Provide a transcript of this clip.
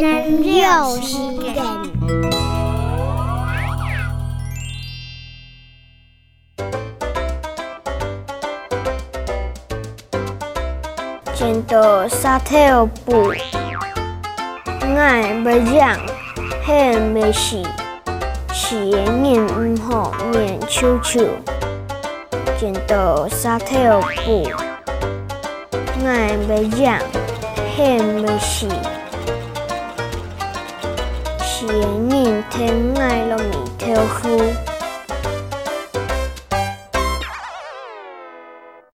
六时间。见到沙条布，爱不让，很没事，是人唔好面悄悄。见到沙条布，爱不让，很没事，chỉ nhìn thấy ngay là mình theo khu